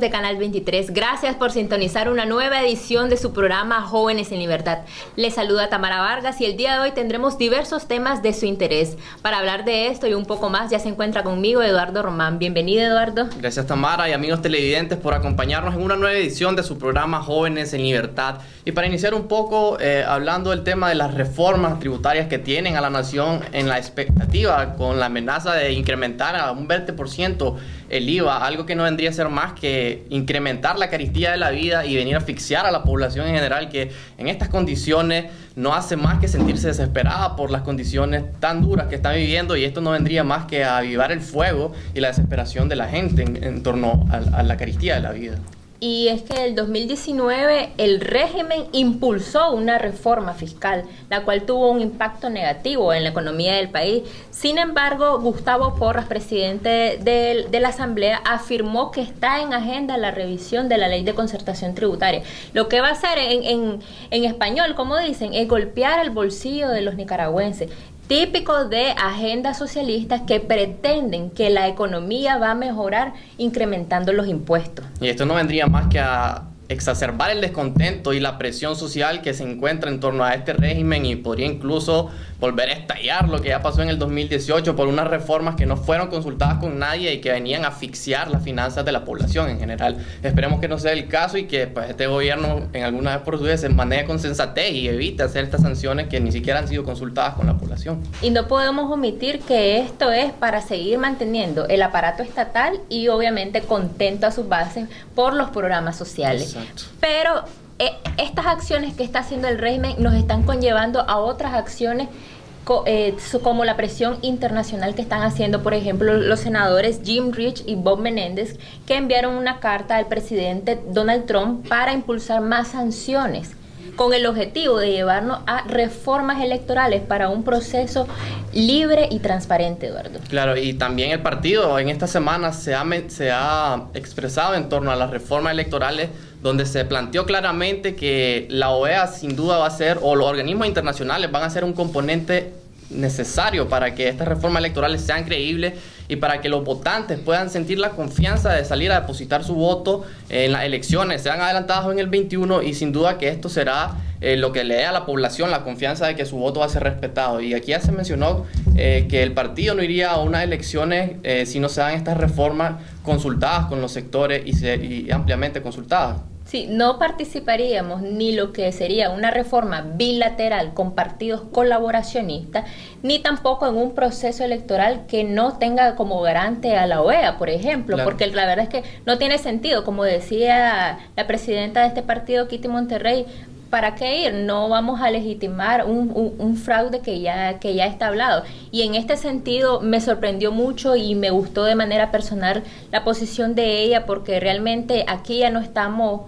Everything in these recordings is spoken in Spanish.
de Canal 23, gracias por sintonizar una nueva edición de su programa Jóvenes en Libertad. Les saluda Tamara Vargas y el día de hoy tendremos diversos temas de su interés. Para hablar de esto y un poco más ya se encuentra conmigo Eduardo Román. Bienvenido Eduardo. Gracias Tamara y amigos televidentes por acompañarnos en una nueva edición de su programa Jóvenes en Libertad. Y para iniciar un poco eh, hablando del tema de las reformas tributarias que tienen a la nación en la expectativa con la amenaza de incrementar a un 20% el IVA, algo que no vendría a ser más que incrementar la carestía de la vida y venir a asfixiar a la población en general que en estas condiciones no hace más que sentirse desesperada por las condiciones tan duras que está viviendo y esto no vendría más que a avivar el fuego y la desesperación de la gente en, torno a la carestía de la vida y es que en el 2019 el régimen impulsó una reforma fiscal, la cual tuvo un impacto negativo en la economía del país. Sin embargo, Gustavo Porras, presidente de, la Asamblea, afirmó que está en agenda la revisión de la ley de concertación tributaria. Lo que va a hacer en, en, en español, como dicen, es golpear el bolsillo de los nicaragüenses típico de agendas socialistas que pretenden que la economía va a mejorar incrementando los impuestos. Y esto no vendría más que a exacerbar el descontento y la presión social que se encuentra en torno a este régimen y podría incluso volver a estallar lo que ya pasó en el 2018 por unas reformas que no fueron consultadas con nadie y que venían a asfixiar las finanzas de la población en general. Esperemos que no sea el caso y que pues, este gobierno en algunas vez por su vez se maneje con sensatez y evite hacer estas sanciones que ni siquiera han sido consultadas con la población. Y no podemos omitir que esto es para seguir manteniendo el aparato estatal y obviamente contento a sus bases por los programas sociales. Pero eh, estas acciones que está haciendo el régimen nos están conllevando a otras acciones eh, como la presión internacional que están haciendo, por ejemplo, los senadores Jim Rich y Bob Menéndez, que enviaron una carta al presidente Donald Trump para impulsar más sanciones con el objetivo de llevarnos a reformas electorales para un proceso libre y transparente, Eduardo. Claro, y también el partido en esta semana se ha, se ha expresado en torno a las reformas electorales donde se planteó claramente que la OEA sin duda va a ser, o los organismos internacionales van a ser un componente necesario para que estas reformas electorales sean creíbles y para que los votantes puedan sentir la confianza de salir a depositar su voto en las elecciones, sean adelantadas en el 21 y sin duda que esto será eh, lo que le dé a la población la confianza de que su voto va a ser respetado. Y aquí ya se mencionó eh, que el partido no iría a unas elecciones eh, si no se dan estas reformas consultadas con los sectores y, y ampliamente consultadas. Sí, no participaríamos ni lo que sería una reforma bilateral con partidos colaboracionistas, ni tampoco en un proceso electoral que no tenga como garante a la OEA, por ejemplo, porque la verdad es que no tiene sentido, como decía la presidenta de este partido, Kitty Monterrey, ¿para qué ir? No vamos a legitimar un, fraude que ya, que ya está hablado. Y en este sentido me sorprendió mucho y me gustó de manera personal la posición de ella porque realmente aquí ya no estamos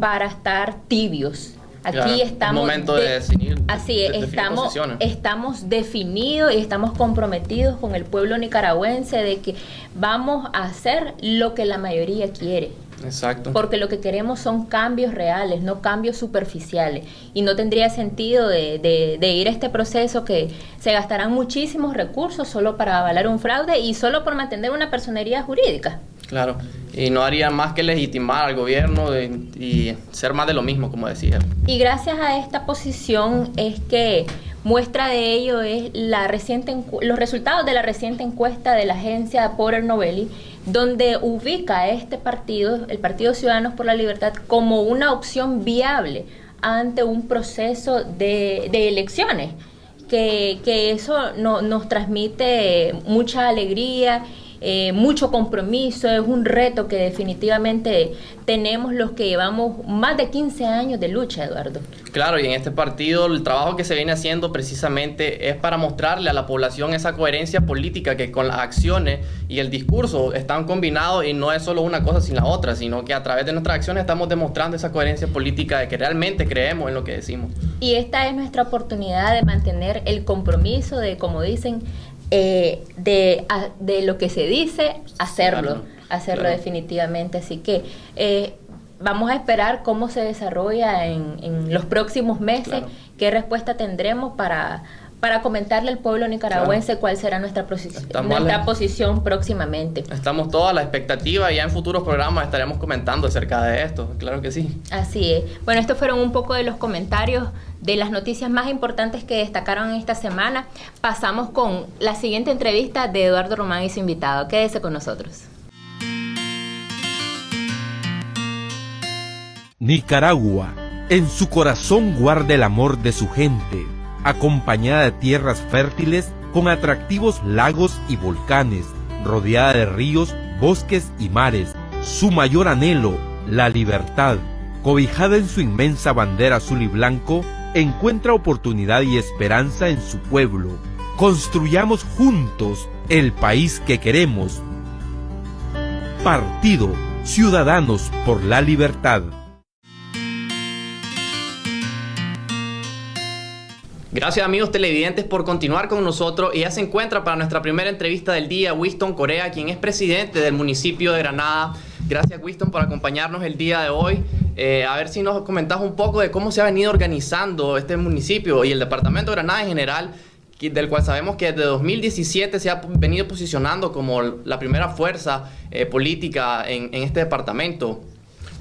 para estar tibios. Aquí estamos. momento de, definir. Así es, estamos, estamos definidos y estamos comprometidos con el pueblo nicaragüense de que vamos a hacer lo que la mayoría quiere. Exacto. Porque lo que queremos son cambios reales, no cambios superficiales. Y no tendría sentido de, de, ir a este proceso que se gastarán muchísimos recursos solo para avalar un fraude y solo por mantener una personería jurídica. Claro, y no haría más que legitimar al gobierno y ser más de lo mismo, como decía. Y gracias a esta posición es que muestra de ello es la reciente los resultados de la reciente encuesta de la agencia Porter Novelli, donde ubica a este partido, el Partido Ciudadanos por la Libertad, como una opción viable ante un proceso de, de elecciones. Que, que eso no, nos transmite mucha alegría eh, mucho compromiso, es un reto que definitivamente tenemos los que llevamos más de 15 años de lucha, Eduardo. Claro, y en este partido el trabajo que se viene haciendo precisamente es para mostrarle a la población esa coherencia política que con las acciones y el discurso están combinados y no es solo una cosa sin la otra, sino que a través de nuestras acciones estamos demostrando esa coherencia política de que realmente creemos en lo que decimos. Y esta es nuestra oportunidad de mantener el compromiso de, como dicen, eh, de, de, lo que se dice, hacerlo, hacerlo definitivamente. Así que eh, vamos a esperar cómo se desarrolla en, en los próximos meses, qué respuesta tendremos para, para comentarle al pueblo nicaragüense cuál será nuestra, nuestra posición próximamente. Estamos todos a la expectativa y ya en futuros programas estaremos comentando acerca de esto, claro que sí. Así es. Bueno, estos fueron un poco de los comentarios de las noticias más importantes que destacaron esta semana. Pasamos con la siguiente entrevista de Eduardo Román y su invitado. Quédese con nosotros. Nicaragua, en su corazón guarda el amor de su gente acompañada de tierras fértiles con atractivos lagos y volcanes, rodeada de ríos, bosques y mares. Su mayor anhelo, la libertad, cobijada en su inmensa bandera azul y blanco, encuentra oportunidad y esperanza en su pueblo. Construyamos juntos el país que queremos. Partido Ciudadanos por la Libertad. Gracias amigos televidentes por continuar con nosotros y ya se encuentra para nuestra primera entrevista del día Winston Corea, quien es presidente del municipio de Granada. Gracias Winston por acompañarnos el día de hoy. Eh, a ver si nos comentas un poco de cómo se ha venido organizando este municipio y el departamento de Granada en general, del cual sabemos que desde 2017 se ha venido posicionando como la primera fuerza eh, política en este departamento.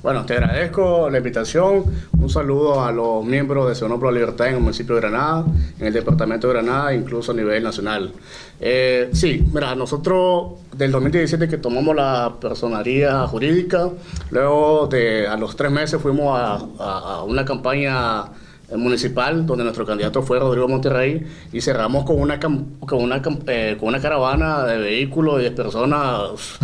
Bueno, te agradezco la invitación. Un saludo a los miembros de Ciudadanos por la Libertad en el municipio de Granada, en el departamento de Granada, incluso a nivel nacional. Eh, sí, mira, nosotros del 2017 que tomamos la personería jurídica, luego de a los tres meses fuimos a, una campaña municipal donde nuestro candidato fue Rodrigo Monterrey y cerramos con una con una eh, con una caravana de vehículos y de personas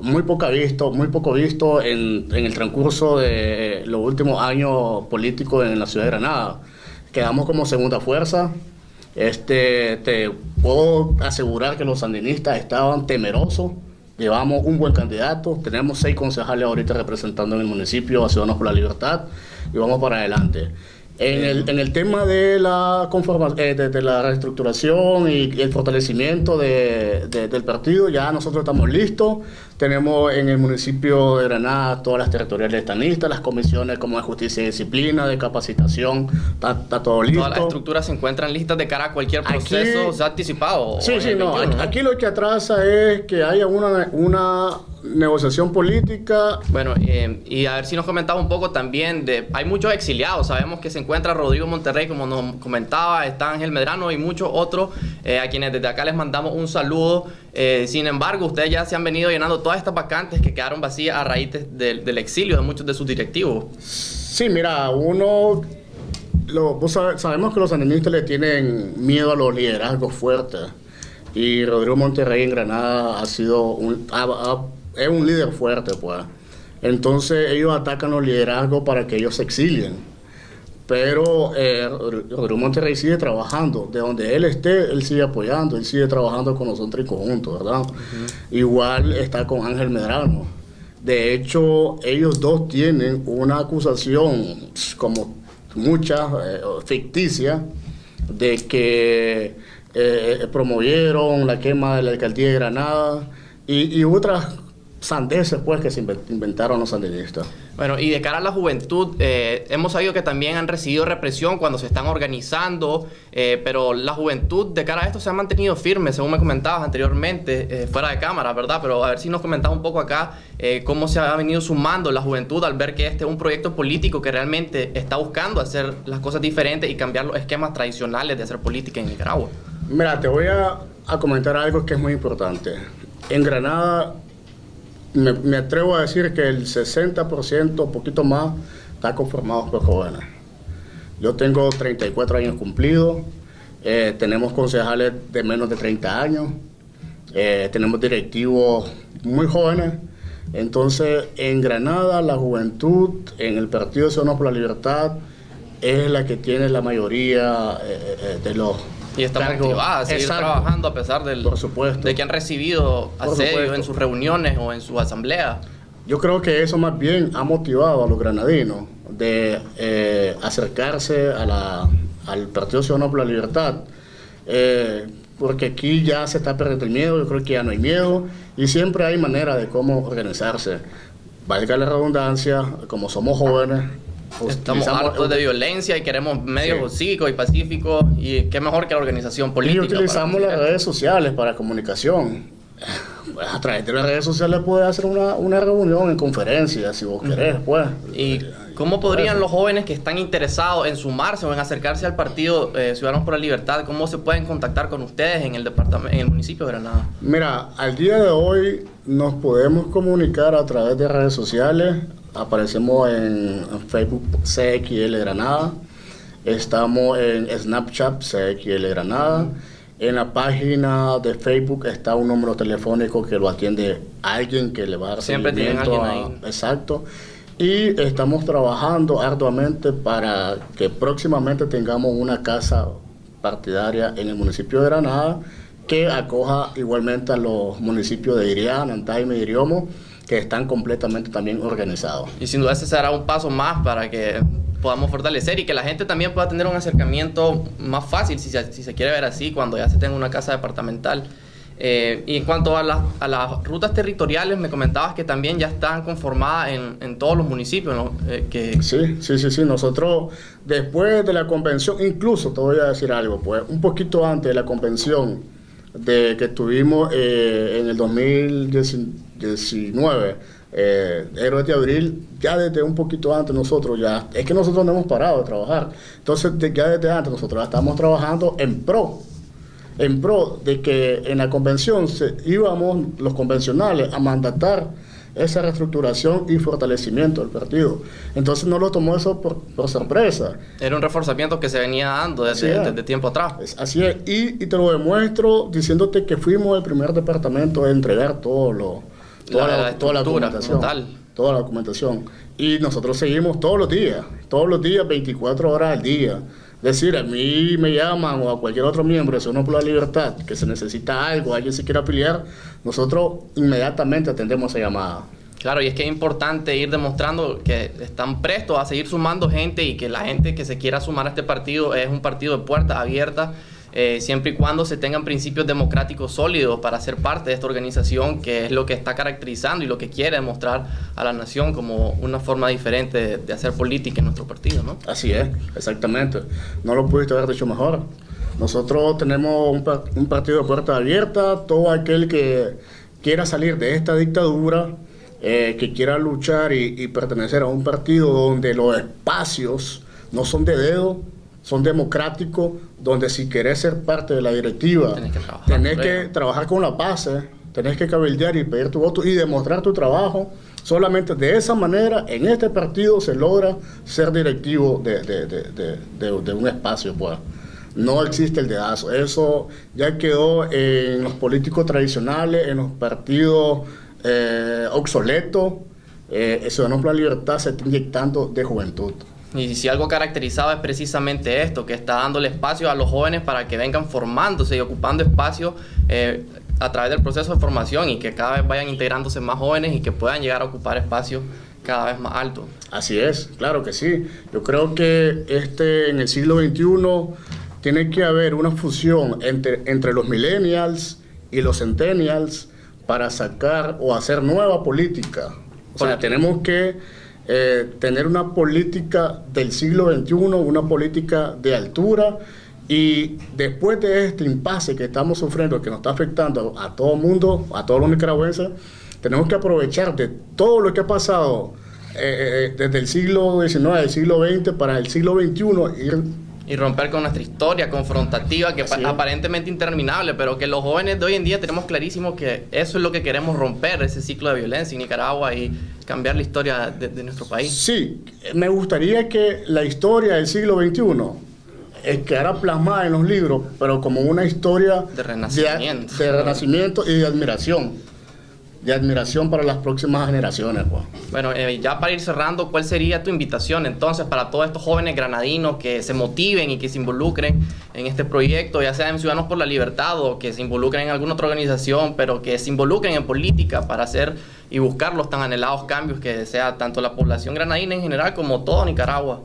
muy poco visto, muy poco visto en, en, el transcurso de los últimos años políticos en la ciudad de Granada. Quedamos como segunda fuerza. Este, te puedo asegurar que los sandinistas estaban temerosos. Llevamos un buen candidato. Tenemos seis concejales ahorita representando en el municipio a Ciudadanos por la Libertad y vamos para adelante. En el, en el tema de la, eh, de, la reestructuración y el fortalecimiento de, del partido, ya nosotros estamos listos. Tenemos en el municipio de Granada todas las territoriales están listas, las comisiones como de justicia y disciplina, de capacitación, está, todo listo. Todas las estructuras se encuentran listas de cara a cualquier proceso ha anticipado. Sí, sí, no. Aquí lo que atrasa es que haya una, una negociación política. Bueno, eh, y a ver si nos comentaba un poco también de, hay muchos exiliados, sabemos que se encuentra Rodrigo Monterrey, como nos comentaba, está Ángel Medrano y muchos otros, eh, a quienes desde acá les mandamos un saludo. Eh, sin embargo, ustedes ya se han venido llenando todas estas vacantes que quedaron vacías a raíz del exilio de muchos de sus directivos. Sí, mira, uno lo, sabemos que los sandinistas le tienen miedo a los liderazgos fuertes. Y Rodrigo Monterrey en Granada ha sido un, es un líder fuerte, pues. Entonces ellos atacan los liderazgos para que ellos se exilien. Pero eh, Rodrigo Monterrey sigue trabajando. De donde él esté, él sigue apoyando, él sigue trabajando con nosotros en conjunto, ¿verdad? Igual está con Ángel Medrano. De hecho, ellos dos tienen una acusación, como muchas, eh, ficticia, de que eh, promovieron la quema de la alcaldía de Granada y, y otras sandeces pues que se inventaron los sandinistas. Bueno, y de cara a la juventud, eh, hemos sabido que también han recibido represión cuando se están organizando, eh, pero la juventud de cara a esto se ha mantenido firme, según me comentabas anteriormente, eh, fuera de cámara, ¿verdad? Pero a ver si nos comentabas un poco acá cómo se ha venido sumando la juventud al ver que este es un proyecto político que realmente está buscando hacer las cosas diferentes y cambiar los esquemas tradicionales de hacer política en Nicaragua. Mira, te voy a, a comentar algo que es muy importante. En Granada me, atrevo a decir que el 60%, un poquito más, está conformado por jóvenes. Yo tengo 34 años cumplidos, eh, tenemos concejales de menos de 30 años, eh, tenemos directivos muy jóvenes. Entonces, en Granada, la juventud, en el Partido Ciudadano por la Libertad, es la que tiene la mayoría eh, de los y está motivada a seguir trabajando a pesar del, Por supuesto. de que han recibido asedios en sus reuniones o en su asamblea. Yo creo que eso más bien ha motivado a los granadinos de eh, acercarse a la, al Partido Ciudadano por la Libertad. Eh, porque aquí ya se está perdiendo el miedo, yo creo que ya no hay miedo y siempre hay manera de cómo organizarse. Valga la redundancia, como somos jóvenes, Estamos hartos de violencia y queremos medios cívicos y pacíficos y qué mejor que la organización política. Y utilizamos las redes sociales para comunicación. A través de las redes sociales puedes hacer una, una reunión en conferencia, si vos querés, pues. ¿Y cómo podrían los jóvenes que están interesados en sumarse o en acercarse al partido eh, Ciudadanos por la Libertad, cómo se pueden contactar con ustedes en el departamento, en el municipio de Granada? Mira, al día de hoy nos podemos comunicar a través de redes sociales Aparecemos en Facebook CXL Granada. Estamos en Snapchat CXL Granada. En la página de Facebook está un número telefónico que lo atiende alguien que le va a dar Siempre tienen alguien ahí. Exacto. Y estamos trabajando arduamente para que próximamente tengamos una casa partidaria en el municipio de Granada que acoja igualmente a los municipios de Irián, Antaime y Iriomo que están completamente también organizados. Y sin duda ese será un paso más para que podamos fortalecer y que la gente también pueda tener un acercamiento más fácil, si se, si se quiere ver así, cuando ya se tenga una casa departamental. Eh, y en cuanto a, a, las rutas territoriales, me comentabas que también ya están conformadas en, en todos los municipios. ¿no? Eh, que... Sí, sí, sí, sí. Nosotros, después de la convención, incluso te voy a decir algo, pues un poquito antes de la convención de que tuvimos eh, en el 2019, 19, eh, de Abril, ya desde un poquito antes nosotros ya, es que nosotros no hemos parado de trabajar. Entonces, ya desde antes nosotros estamos trabajando en pro, en pro de que en la convención íbamos los convencionales a mandatar esa reestructuración y fortalecimiento del partido. Entonces no lo tomó eso por, sorpresa. Era un reforzamiento que se venía dando desde, tiempo atrás. así es, y, y, te lo demuestro diciéndote que fuimos el primer departamento a entregar todo lo, toda la, toda la documentación. Toda la documentación. Y nosotros seguimos todos los días, todos los días, 24 horas al día. Decir, a mí me llaman o a cualquier otro miembro de Ciudadanos por la Libertad que se necesita algo, alguien se quiere afiliar, nosotros inmediatamente atendemos esa llamada. Claro, y es que es importante ir demostrando que están prestos a seguir sumando gente y que la gente que se quiera sumar a este partido es un partido de puertas abiertas eh, siempre y cuando se tengan principios democráticos sólidos para ser parte de esta organización, que es lo que está caracterizando y lo que quiere demostrar a la nación como una forma diferente de, hacer política en nuestro partido, ¿no? Así es, exactamente. No lo pudiste haber dicho mejor. Nosotros tenemos un, partido de puerta abierta, todo aquel que quiera salir de esta dictadura, eh, que quiera luchar y, y pertenecer a un partido donde los espacios no son de dedo, son democráticos, donde si querés ser parte de la directiva, tenés que trabajar, con la base, tenés que cabildear y pedir tu voto y demostrar tu trabajo. Solamente de esa manera, en este partido se logra ser directivo de, de, un espacio. Pues. No existe el dedazo. Eso ya quedó en los políticos tradicionales, en los partidos eh, obsoletos. Eh, Ciudadanos por la Libertad se está inyectando de juventud. Y si algo caracterizado es precisamente esto, que está dándole espacio a los jóvenes para que vengan formándose y ocupando espacio eh, a través del proceso de formación y que cada vez vayan integrándose más jóvenes y que puedan llegar a ocupar espacios cada vez más altos. Así es, claro que sí. Yo creo que este en el siglo XXI tiene que haber una fusión entre, entre los millennials y los centennials para sacar o hacer nueva política. O sea, tenemos que eh, tener una política del siglo XXI, una política de altura. Y después de este impasse que estamos sufriendo, que nos está afectando a todo el mundo, a todos los nicaragüenses, tenemos que aprovechar de todo lo que ha pasado eh, eh, desde el siglo XIX, el siglo XX para el siglo XXI, ir y romper con nuestra historia confrontativa que es. aparentemente interminable, pero que los jóvenes de hoy en día tenemos clarísimo que eso es lo que queremos romper, ese ciclo de violencia en Nicaragua y cambiar la historia de, nuestro país. Sí, me gustaría que la historia del siglo XXI quedara plasmada en los libros, pero como una historia de renacimiento, de renacimiento y de admiración de admiración para las próximas generaciones. Pues. Bueno, eh, ya para ir cerrando, ¿cuál sería tu invitación entonces para todos estos jóvenes granadinos que se motiven y que se involucren en este proyecto, ya sea en Ciudadanos por la Libertad o que se involucren en alguna otra organización, pero que se involucren en política para hacer y buscar los tan anhelados cambios que desea tanto la población granadina en general como todo Nicaragua?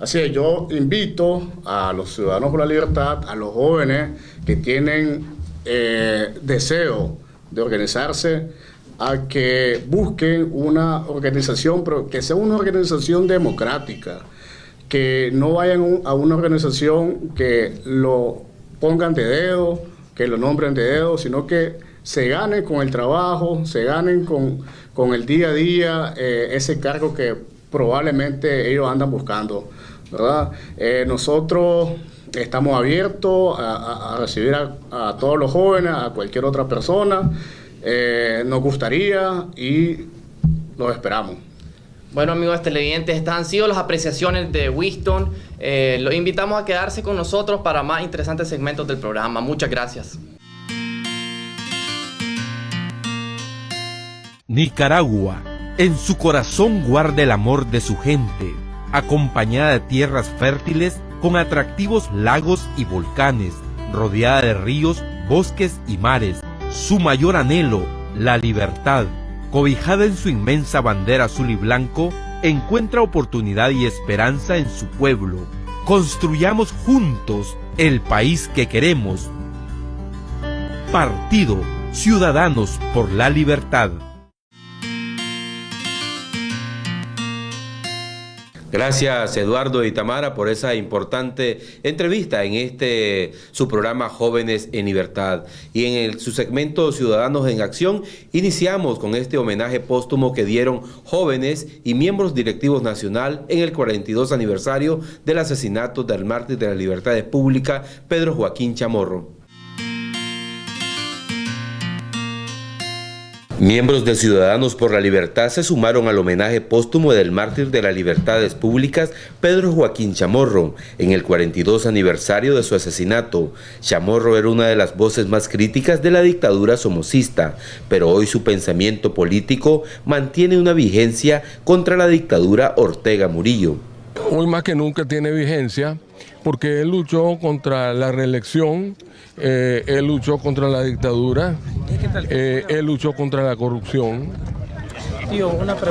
Así es, yo invito a los Ciudadanos por la Libertad, a los jóvenes que tienen eh, deseo de organizarse, a que busquen una organización, pero que sea una organización democrática, que no vayan a una organización que lo pongan de dedo, que lo nombren de dedo, sino que se ganen con el trabajo, se ganen con, con el día a día eh, ese cargo que probablemente ellos andan buscando. ¿verdad? Eh, nosotros estamos abiertos a, recibir a, todos los jóvenes, a cualquier otra persona. Eh, nos gustaría y los esperamos. Bueno amigos televidentes, estas han sido las apreciaciones de Winston. Eh, los invitamos a quedarse con nosotros para más interesantes segmentos del programa. Muchas gracias. Nicaragua, en su corazón guarda el amor de su gente, acompañada de tierras fértiles con atractivos lagos y volcanes, rodeada de ríos, bosques y mares. Su mayor anhelo, la libertad cobijada en su inmensa bandera azul y blanco, encuentra oportunidad y esperanza en su pueblo. Construyamos juntos el país que queremos. Partido Ciudadanos por la Libertad. Gracias Eduardo y Tamara por esa importante entrevista en este su programa Jóvenes en Libertad. Y en el, su segmento Ciudadanos en Acción iniciamos con este homenaje póstumo que dieron jóvenes y miembros directivos nacional en el 42 aniversario del asesinato del mártir de las libertades públicas Pedro Joaquín Chamorro. Miembros de Ciudadanos por la Libertad se sumaron al homenaje póstumo del mártir de las libertades públicas, Pedro Joaquín Chamorro, en el 42 aniversario de su asesinato. Chamorro era una de las voces más críticas de la dictadura somocista, pero hoy su pensamiento político mantiene una vigencia contra la dictadura Ortega Murillo. Hoy más que nunca tiene vigencia porque él luchó contra la reelección, eh, él luchó contra la dictadura, eh, él luchó contra la corrupción.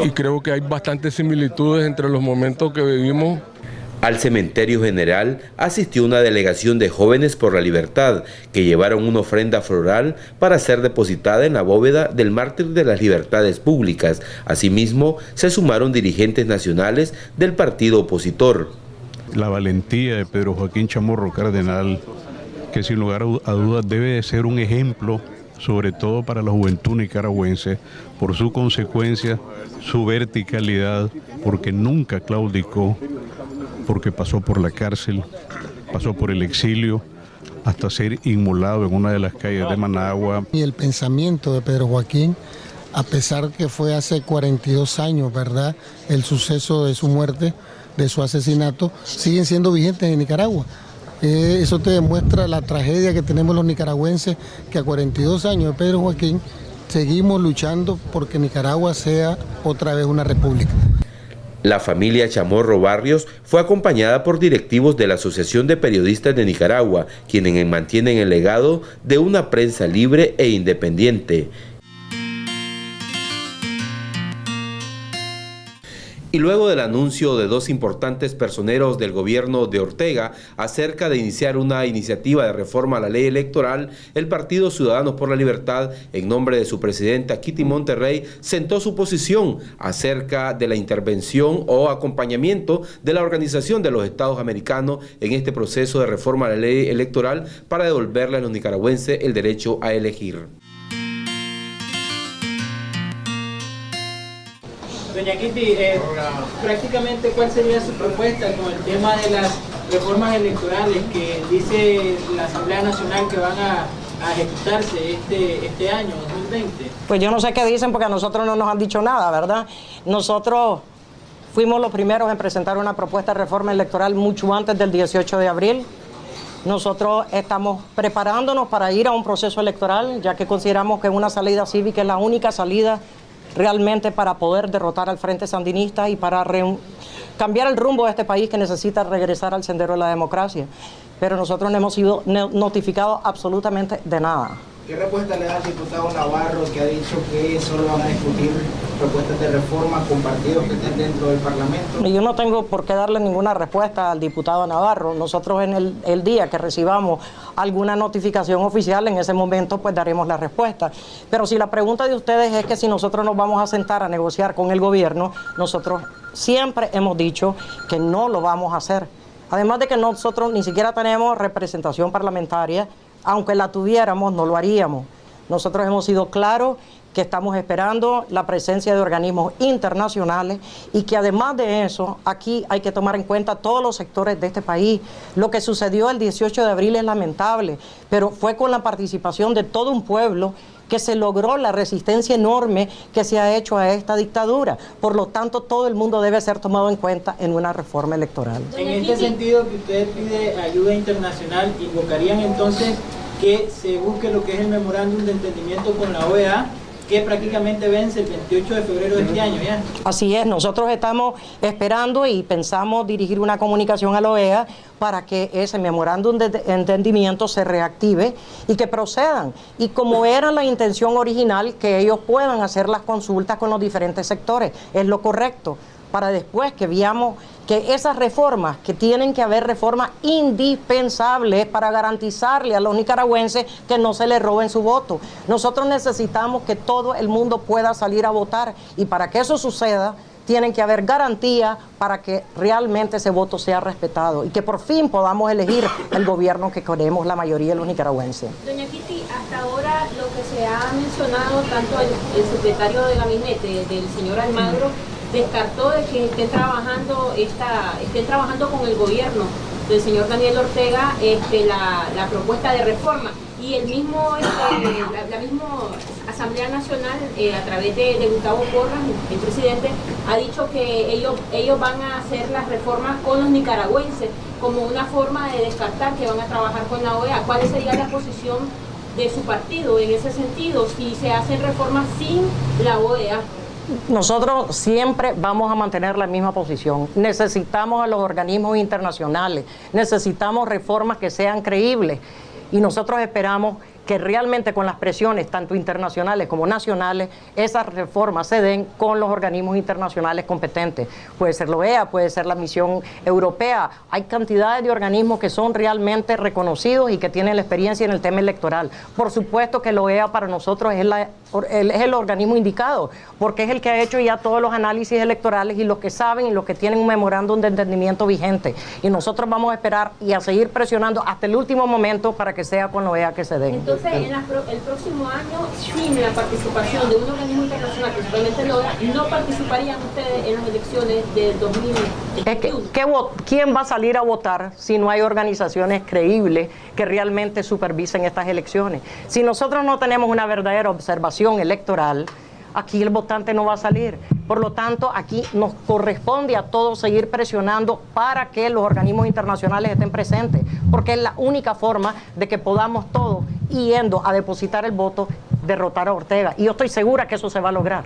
Y creo que hay bastantes similitudes entre los momentos que vivimos al cementerio general asistió una delegación de jóvenes por la libertad que llevaron una ofrenda floral para ser depositada en la bóveda del mártir de las libertades públicas. Asimismo, se sumaron dirigentes nacionales del partido opositor la valentía de Pedro Joaquín Chamorro Cardenal, que sin lugar a dudas debe de ser un ejemplo, sobre todo para la juventud nicaragüense, por su consecuencia, su verticalidad, porque nunca claudicó, porque pasó por la cárcel, pasó por el exilio, hasta ser inmolado en una de las calles de Managua. Y el pensamiento de Pedro Joaquín, a pesar que fue hace 42 años, ¿verdad? El suceso de su muerte, de su asesinato siguen siendo vigentes en Nicaragua. Eh, eso te demuestra la tragedia que tenemos los nicaragüenses, que a 42 años de Pedro Joaquín seguimos luchando porque Nicaragua sea otra vez una república. La familia Chamorro Barrios fue acompañada por directivos de la Asociación de Periodistas de Nicaragua, quienes mantienen el legado de una prensa libre e independiente. Y luego del anuncio de dos importantes personeros del gobierno de Ortega acerca de iniciar una iniciativa de reforma a la ley electoral, el Partido Ciudadanos por la Libertad, en nombre de su presidenta Kitty Monterrey, sentó su posición acerca de la intervención o acompañamiento de la Organización de los Estados Americanos en este proceso de reforma a la ley electoral para devolverle a los nicaragüenses el derecho a elegir. Doña Kitty, eh, prácticamente cuál sería su propuesta con el tema de las reformas electorales que dice la Asamblea Nacional que van a, ejecutarse este, este año, 2020? Pues yo no sé qué dicen porque a nosotros no nos han dicho nada, ¿verdad? Nosotros fuimos los primeros en presentar una propuesta de reforma electoral mucho antes del 18 de abril. Nosotros estamos preparándonos para ir a un proceso electoral, ya que consideramos que una salida cívica es la única salida realmente para poder derrotar al Frente Sandinista y para cambiar el rumbo de este país que necesita regresar al sendero de la democracia. Pero nosotros no hemos sido notificados absolutamente de nada. ¿Qué respuesta le da al diputado Navarro que ha dicho que solo van a discutir propuestas de reforma con partidos que estén dentro del Parlamento? Yo no tengo por qué darle ninguna respuesta al diputado Navarro. Nosotros en el, el, día que recibamos alguna notificación oficial, en ese momento pues daremos la respuesta. Pero si la pregunta de ustedes es que si nosotros nos vamos a sentar a negociar con el gobierno, nosotros siempre hemos dicho que no lo vamos a hacer. Además de que nosotros ni siquiera tenemos representación parlamentaria, aunque la tuviéramos, no lo haríamos. Nosotros hemos sido claros que estamos esperando la presencia de organismos internacionales y que además de eso, aquí hay que tomar en cuenta todos los sectores de este país. Lo que sucedió el 18 de abril es lamentable, pero fue con la participación de todo un pueblo que se logró la resistencia enorme que se ha hecho a esta dictadura. Por lo tanto, todo el mundo debe ser tomado en cuenta en una reforma electoral. En este sentido que usted pide ayuda internacional, ¿invocarían entonces que se busque lo que es el memorándum de entendimiento con la OEA que prácticamente vence el 28 de febrero de este año ya. Así es, nosotros estamos esperando y pensamos dirigir una comunicación a la OEA para que ese memorándum de entendimiento se reactive y que procedan. Y como era la intención original, que ellos puedan hacer las consultas con los diferentes sectores. Es lo correcto para después que veamos que esas reformas, que tienen que haber reformas indispensables para garantizarle a los nicaragüenses que no se les roben su voto. Nosotros necesitamos que todo el mundo pueda salir a votar y para que eso suceda, tienen que haber garantías para que realmente ese voto sea respetado y que por fin podamos elegir el gobierno que queremos la mayoría de los nicaragüenses. Doña Kitty, hasta ahora lo que se ha mencionado tanto el, secretario de gabinete del señor Almagro descartó de que estén trabajando esta, estén trabajando con el gobierno del señor Daniel Ortega este, la, la propuesta de reforma y el mismo este, la, misma Asamblea Nacional eh, a través de, Gustavo Porras, el presidente, ha dicho que ellos, ellos van a hacer las reformas con los nicaragüenses como una forma de descartar que van a trabajar con la OEA. ¿Cuál sería la posición de su partido en ese sentido si se hacen reformas sin la OEA? Nosotros siempre vamos a mantener la misma posición. Necesitamos a los organismos internacionales, necesitamos reformas que sean creíbles y nosotros esperamos que realmente con las presiones, tanto internacionales como nacionales, esas reformas se den con los organismos internacionales competentes. Puede ser la OEA, puede ser la misión europea. Hay cantidades de organismos que son realmente reconocidos y que tienen la experiencia en el tema electoral. Por supuesto que la OEA para nosotros es, la, es el organismo indicado, porque es el que ha hecho ya todos los análisis electorales y los que saben y los que tienen un memorándum de entendimiento vigente. Y nosotros vamos a esperar y a seguir presionando hasta el último momento para que sea con la OEA que se den. Entonces, en el próximo año, sin la participación de un organismo internacional, principalmente LODA, no participarían ustedes en las elecciones de 2021. ¿Quién va a salir a votar si no hay organizaciones creíbles que realmente supervisen estas elecciones? Si nosotros no tenemos una verdadera observación electoral, aquí el votante no va a salir. Por lo tanto, aquí nos corresponde a todos seguir presionando para que los organismos internacionales estén presentes, porque es la única forma de que podamos todos, yendo a depositar el voto, derrotar a Ortega. Y yo estoy segura que eso se va a lograr.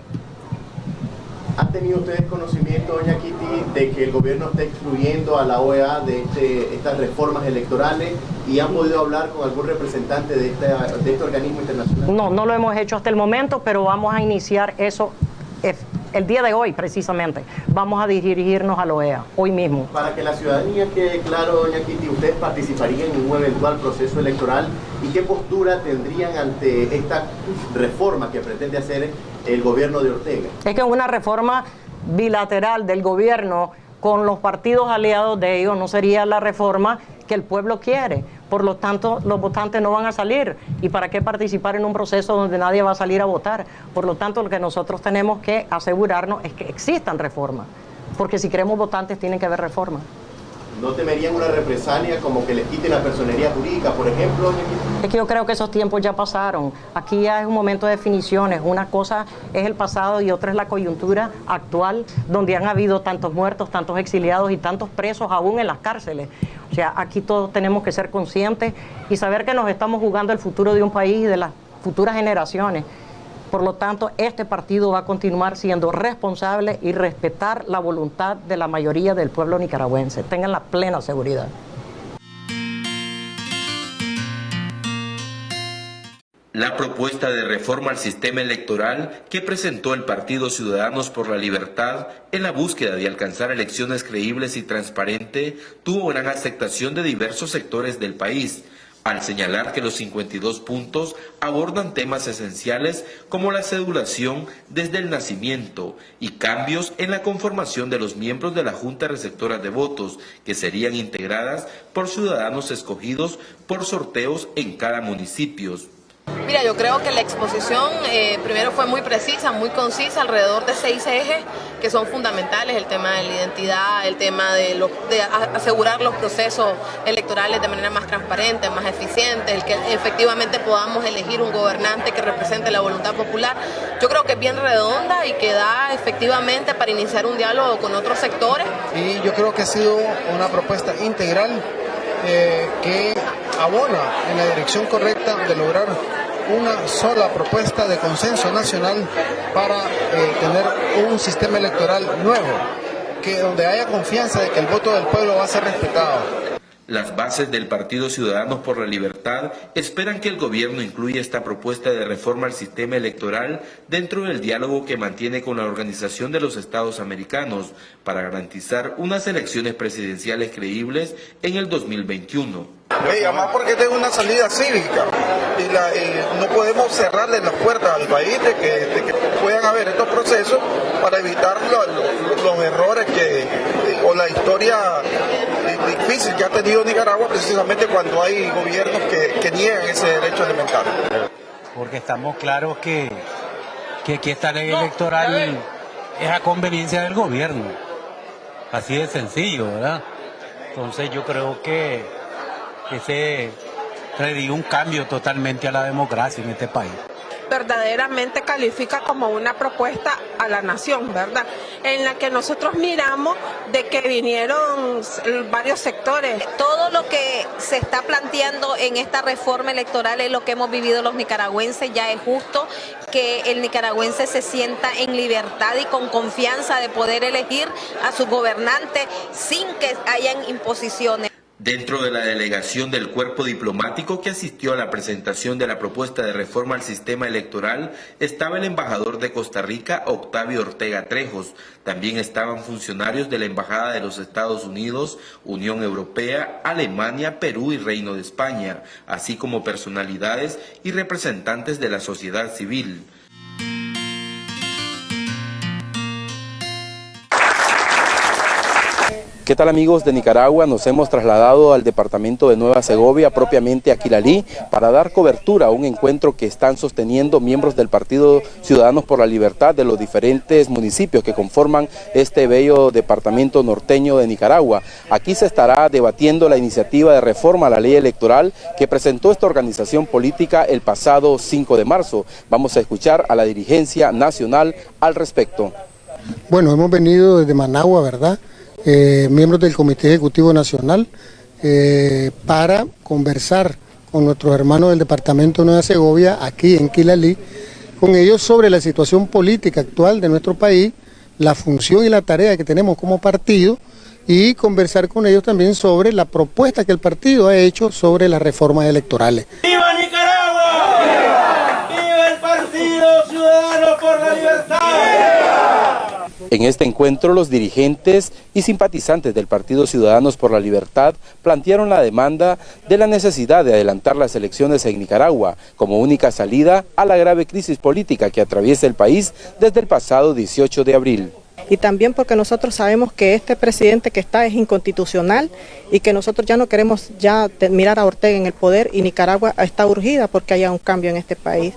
¿Han tenido ustedes conocimiento, doña Kitty, de que el gobierno está excluyendo a la OEA de este, estas reformas electorales y han podido hablar con algún representante de este, de este organismo internacional? No, no lo hemos hecho hasta el momento, pero vamos a iniciar eso el día de hoy precisamente. Vamos a dirigirnos a la OEA, hoy mismo. Para que la ciudadanía quede claro, doña Kitty, ¿ustedes participarían en un eventual proceso electoral y qué postura tendrían ante esta reforma que pretende hacer el gobierno de Ortega? Es que una reforma bilateral del gobierno con los partidos aliados de ellos, no sería la reforma que el pueblo quiere. Por lo tanto, los votantes no van a salir. ¿Y para qué participar en un proceso donde nadie va a salir a votar? Por lo tanto, lo que nosotros tenemos que asegurarnos es que existan reformas. Porque si queremos votantes, tienen que haber reformas. ¿No temerían una represalia como que les quiten la personería jurídica, por ejemplo? Es que yo creo que esos tiempos ya pasaron. Aquí ya es un momento de definiciones. Una cosa es el pasado y otra es la coyuntura actual, donde han habido tantos muertos, tantos exiliados y tantos presos aún en las cárceles. O sea, aquí todos tenemos que ser conscientes y saber que nos estamos jugando el futuro de un país y de las futuras generaciones. Por lo tanto, este partido va a continuar siendo responsable y respetar la voluntad de la mayoría del pueblo nicaragüense. Tengan la plena seguridad. La propuesta de reforma al sistema electoral que presentó el Partido Ciudadanos por la Libertad en la búsqueda de alcanzar elecciones creíbles y transparentes tuvo gran aceptación de diversos sectores del país, al señalar que los 52 puntos abordan temas esenciales como la cedulación desde el nacimiento y cambios en la conformación de los miembros de la Junta Receptora de Votos, que serían integradas por ciudadanos escogidos por sorteos en cada municipio. Mira, yo creo que la exposición eh, primero fue muy precisa, muy concisa, alrededor de seis ejes que son fundamentales, el tema de la identidad, el tema de, asegurar los procesos electorales de manera más transparente, más eficiente, el que efectivamente podamos elegir un gobernante que represente la voluntad popular. Yo creo que es bien redonda y que da efectivamente para iniciar un diálogo con otros sectores. Y yo creo que ha sido una propuesta integral que abona en la dirección correcta de lograr una sola propuesta de consenso nacional para eh, tener un sistema electoral nuevo, que donde haya confianza de que el voto del pueblo va a ser respetado. Las bases del Partido Ciudadanos por la Libertad esperan que el gobierno incluya esta propuesta de reforma al sistema electoral dentro del diálogo que mantiene con la Organización de los Estados Americanos para garantizar unas elecciones presidenciales creíbles en el 2021. Y además porque tengo una salida cívica y, no podemos cerrarle las puertas al país de que, puedan haber estos procesos para evitar los errores que, o la historia difícil que ha tenido Nicaragua precisamente cuando hay gobiernos que, que niegan ese derecho elemental. Porque estamos claros que, que, que esta ley electoral es a conveniencia del gobierno. Así de sencillo, ¿verdad? Entonces yo creo que ese traería un cambio totalmente a la democracia en este país verdaderamente califica como una propuesta a la nación, ¿verdad? En la que nosotros miramos de que vinieron varios sectores. Todo lo que se está planteando en esta reforma electoral es lo que hemos vivido los nicaragüenses, ya es justo que el nicaragüense se sienta en libertad y con confianza de poder elegir a su gobernante sin que hayan imposiciones. Dentro de la delegación del cuerpo diplomático que asistió a la presentación de la propuesta de reforma al sistema electoral estaba el embajador de Costa Rica, Octavio Ortega Trejos. También estaban funcionarios de la Embajada de los Estados Unidos, Unión Europea, Alemania, Perú y Reino de España, así como personalidades y representantes de la sociedad civil. ¿Qué tal amigos de Nicaragua? Nos hemos trasladado al departamento de Nueva Segovia, propiamente a Quilalí, para dar cobertura a un encuentro que están sosteniendo miembros del Partido Ciudadanos por la Libertad de los diferentes municipios que conforman este bello departamento norteño de Nicaragua. Aquí se estará debatiendo la iniciativa de reforma a la ley electoral que presentó esta organización política el pasado 5 de marzo. Vamos a escuchar a la dirigencia nacional al respecto. Bueno, hemos venido desde Managua, ¿verdad?, eh, miembros del Comité Ejecutivo Nacional, eh, para conversar con nuestros hermanos del Departamento de Nueva Segovia, aquí en Quilalí, con ellos sobre la situación política actual de nuestro país, la función y la tarea que tenemos como partido y conversar con ellos también sobre la propuesta que el partido ha hecho sobre las reformas electorales. ¡Viva Nicaragua! ¡Viva el Partido Ciudadano por la Libertad! En este encuentro, los dirigentes y simpatizantes del Partido Ciudadanos por la Libertad plantearon la demanda de la necesidad de adelantar las elecciones en Nicaragua como única salida a la grave crisis política que atraviesa el país desde el pasado 18 de abril. Y también porque nosotros sabemos que este presidente que está es inconstitucional y que nosotros ya no queremos ya mirar a Ortega en el poder y Nicaragua está urgida porque haya un cambio en este país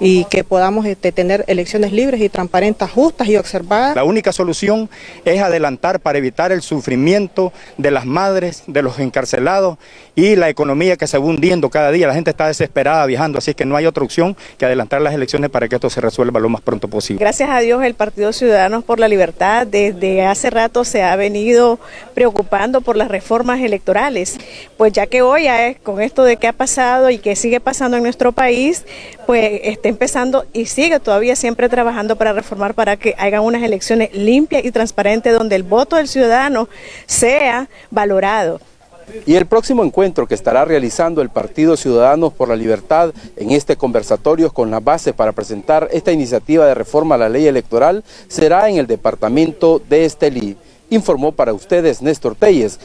y que podamos este, tener elecciones libres y transparentes, justas y observadas. La única solución es adelantar para evitar el sufrimiento de las madres, de los encarcelados y la economía que se va hundiendo cada día. La gente está desesperada viajando, así que no hay otra opción que adelantar las elecciones para que esto se resuelva lo más pronto posible. Gracias a Dios el Partido Ciudadanos por la Libertad desde hace rato se ha venido preocupando por las reformas electorales. Pues ya que hoy, con esto de qué ha pasado y que sigue pasando en nuestro país, pues está empezando y sigue todavía siempre trabajando para reformar para que hagan unas elecciones limpias y transparentes donde el voto del ciudadano sea valorado Y el próximo encuentro que estará realizando el Partido Ciudadanos por la Libertad en este conversatorio con la base para presentar esta iniciativa de reforma a la ley electoral será en el departamento de Estelí. Informó para ustedes Néstor Telles.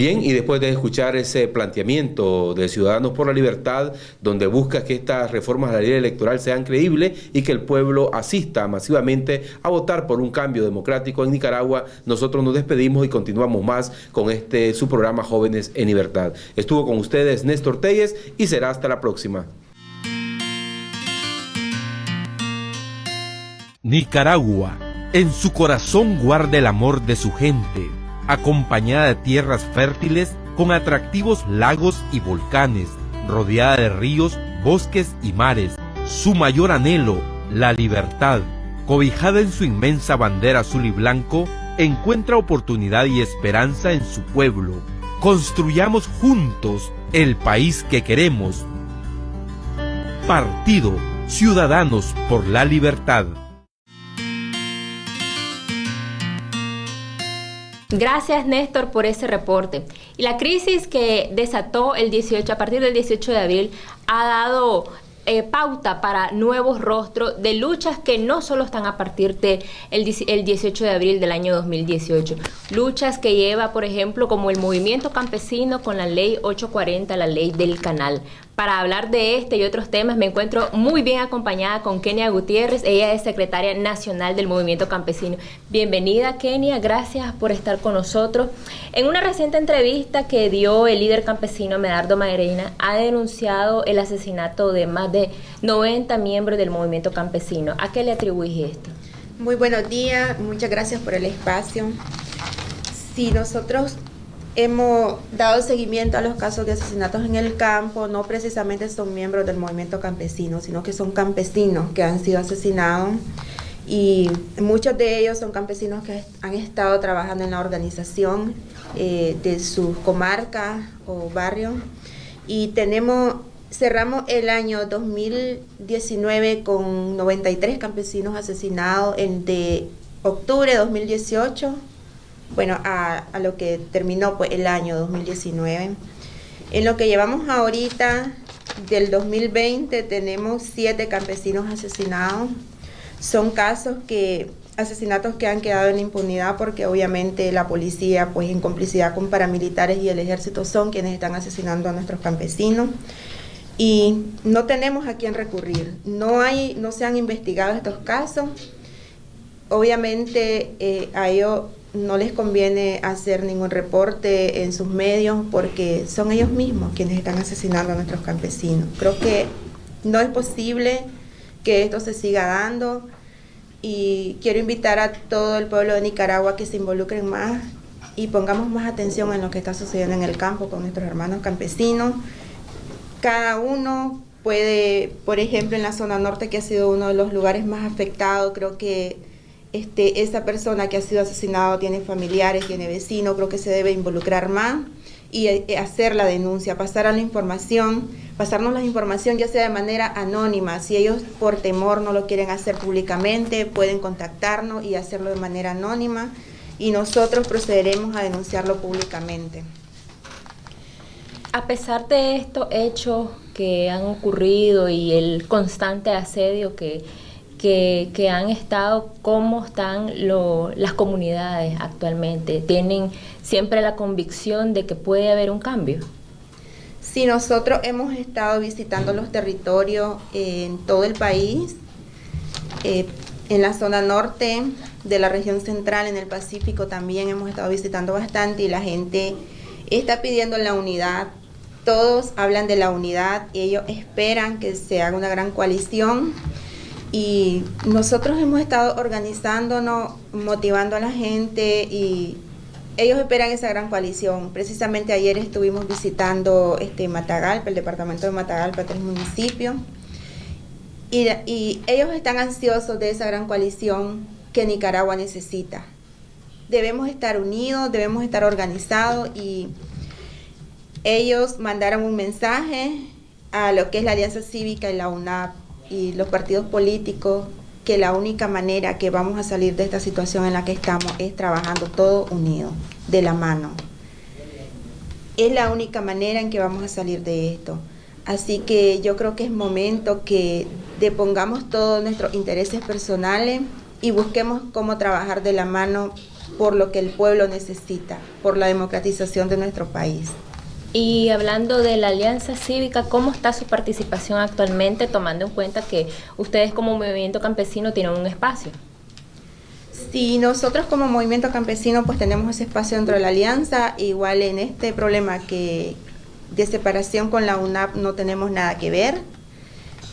Bien, y después de escuchar ese planteamiento de Ciudadanos por la Libertad, donde busca que estas reformas a la ley electoral sean creíbles y que el pueblo asista masivamente a votar por un cambio democrático en Nicaragua, nosotros nos despedimos y continuamos más con este su programa Jóvenes en Libertad. Estuvo con ustedes Néstor Telles y será hasta la próxima. Nicaragua, en su corazón guarda el amor de su gente acompañada de tierras fértiles con atractivos lagos y volcanes, rodeada de ríos, bosques y mares. Su mayor anhelo, la libertad, cobijada en su inmensa bandera azul y blanco, encuentra oportunidad y esperanza en su pueblo. Construyamos juntos el país que queremos. Partido Ciudadanos por la Libertad. Gracias Néstor por ese reporte. Y la crisis que desató el 18 a partir del 18 de abril ha dado eh, pauta para nuevos rostros de luchas que no solo están a partir del el 18 de abril del año 2018, luchas que lleva, por ejemplo, como el movimiento campesino con la ley 840, la ley del canal, para hablar de este y otros temas me encuentro muy bien acompañada con Kenia Gutiérrez. Ella es secretaria nacional del Movimiento Campesino. Bienvenida, Kenia. Gracias por estar con nosotros. En una reciente entrevista que dio el líder campesino Medardo Mairena, ha denunciado el asesinato de más de 90 miembros del Movimiento Campesino. ¿A qué le atribuís esto? Muy buenos días. Muchas gracias por el espacio. Si nosotros hemos dado seguimiento a los casos de asesinatos en el campo, no precisamente son miembros del movimiento campesino, sino que son campesinos que han sido asesinados. Y muchos de ellos son campesinos que han estado trabajando en la organización eh, de sus comarcas o barrios. Y tenemos cerramos el año 2019 con 93 campesinos asesinados en de octubre de 2018 bueno, a, lo que terminó pues, el año 2019. En lo que llevamos ahorita, del 2020, tenemos siete campesinos asesinados. Son casos que, asesinatos que han quedado en impunidad porque obviamente la policía, pues en complicidad con paramilitares y el ejército, son quienes están asesinando a nuestros campesinos. Y no tenemos a quién recurrir. No, hay, no se han investigado estos casos. Obviamente eh, a ellos no les conviene hacer ningún reporte en sus medios porque son ellos mismos quienes están asesinando a nuestros campesinos. Creo que no es posible que esto se siga dando y quiero invitar a todo el pueblo de Nicaragua que se involucren más y pongamos más atención en lo que está sucediendo en el campo con nuestros hermanos campesinos. Cada uno puede, por ejemplo, en la zona norte, que ha sido uno de los lugares más afectados, creo que este, esa persona que ha sido asesinado tiene familiares, tiene vecinos, creo que se debe involucrar más y eh, hacer la denuncia, pasar a la información, pasarnos la información ya sea de manera anónima, si ellos por temor no lo quieren hacer públicamente, pueden contactarnos y hacerlo de manera anónima y nosotros procederemos a denunciarlo públicamente. A pesar de estos hechos que han ocurrido y el constante asedio que que, han estado, cómo están las comunidades actualmente. ¿Tienen siempre la convicción de que puede haber un cambio? Sí, nosotros hemos estado visitando los territorios en todo el país, eh, en la zona norte de la región central, en el Pacífico también hemos estado visitando bastante y la gente está pidiendo la unidad. Todos hablan de la unidad y ellos esperan que se haga una gran coalición y nosotros hemos estado organizándonos, motivando a la gente y ellos esperan esa gran coalición. Precisamente ayer estuvimos visitando este Matagalpa, el departamento de Matagalpa, tres municipios. Y, y ellos están ansiosos de esa gran coalición que Nicaragua necesita. Debemos estar unidos, debemos estar organizados y ellos mandaron un mensaje a lo que es la Alianza Cívica y la UNAP y los partidos políticos que la única manera que vamos a salir de esta situación en la que estamos es trabajando todo unido, de la mano. Es la única manera en que vamos a salir de esto. Así que yo creo que es momento que depongamos todos nuestros intereses personales y busquemos cómo trabajar de la mano por lo que el pueblo necesita, por la democratización de nuestro país. Y hablando de la Alianza Cívica, ¿cómo está su participación actualmente, tomando en cuenta que ustedes como movimiento campesino tienen un espacio? Sí, nosotros como movimiento campesino pues tenemos ese espacio dentro de la alianza, igual en este problema que de separación con la UNAP no tenemos nada que ver.